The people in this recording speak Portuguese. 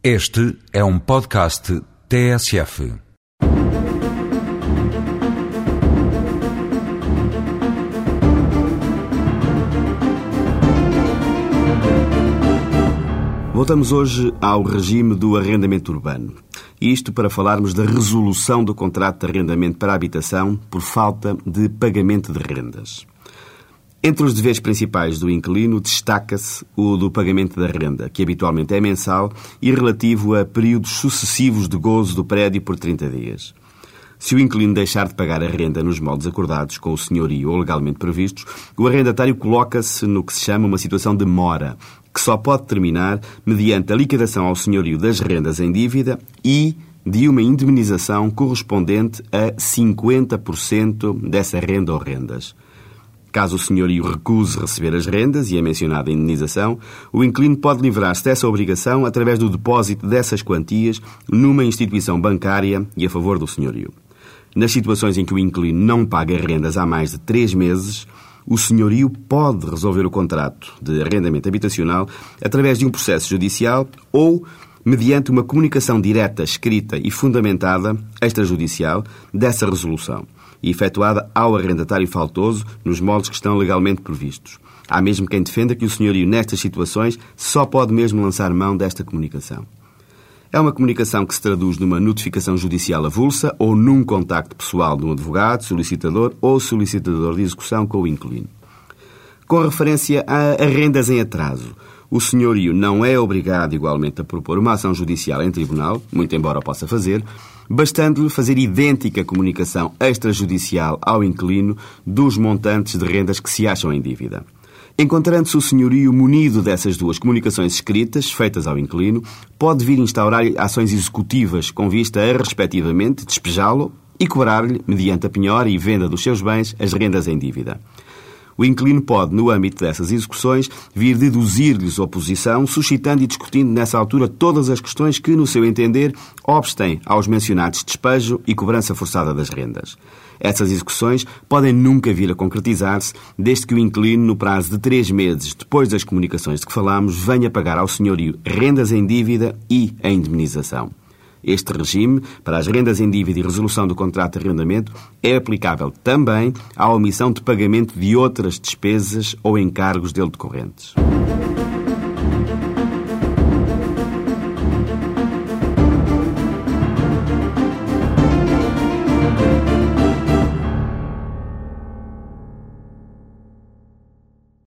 Este é um podcast TSF. Voltamos hoje ao regime do arrendamento urbano. Isto para falarmos da resolução do contrato de arrendamento para habitação por falta de pagamento de rendas. Entre os deveres principais do inquilino destaca-se o do pagamento da renda, que habitualmente é mensal e relativo a períodos sucessivos de gozo do prédio por 30 dias. Se o inquilino deixar de pagar a renda nos moldes acordados com o senhorio ou legalmente previstos, o arrendatário coloca-se no que se chama uma situação de mora, que só pode terminar mediante a liquidação ao senhorio das rendas em dívida e de uma indemnização correspondente a 50% dessa renda ou rendas. Caso o senhorio recuse receber as rendas e a mencionada indenização, o inquilino pode livrar-se dessa obrigação através do depósito dessas quantias numa instituição bancária e a favor do senhorio. Nas situações em que o inquilino não paga rendas há mais de três meses, o senhorio pode resolver o contrato de arrendamento habitacional através de um processo judicial ou mediante uma comunicação direta, escrita e fundamentada, extrajudicial, dessa resolução e efetuada ao arrendatário faltoso nos moldes que estão legalmente previstos. Há mesmo quem defenda que o senhorio, nestas situações, só pode mesmo lançar mão desta comunicação. É uma comunicação que se traduz numa notificação judicial avulsa ou num contacto pessoal de um advogado, solicitador ou solicitador de execução com o inquilino. Com referência a rendas em atraso, o senhorio não é obrigado igualmente a propor uma ação judicial em tribunal, muito embora possa fazer, bastando-lhe fazer idêntica comunicação extrajudicial ao inquilino dos montantes de rendas que se acham em dívida. Encontrando-se o senhorio munido dessas duas comunicações escritas, feitas ao inquilino, pode vir instaurar ações executivas com vista a, respectivamente, despejá-lo e cobrar-lhe, mediante a penhora e venda dos seus bens, as rendas em dívida. O inquilino pode, no âmbito dessas execuções, vir deduzir-lhes oposição, suscitando e discutindo nessa altura todas as questões que, no seu entender, obstem aos mencionados despejo e cobrança forçada das rendas. Essas execuções podem nunca vir a concretizar-se, desde que o inquilino, no prazo de três meses depois das comunicações de que falamos, venha pagar ao senhorio rendas em dívida e a indemnização. Este regime, para as rendas em dívida e resolução do contrato de arrendamento, é aplicável também à omissão de pagamento de outras despesas ou encargos dele decorrentes.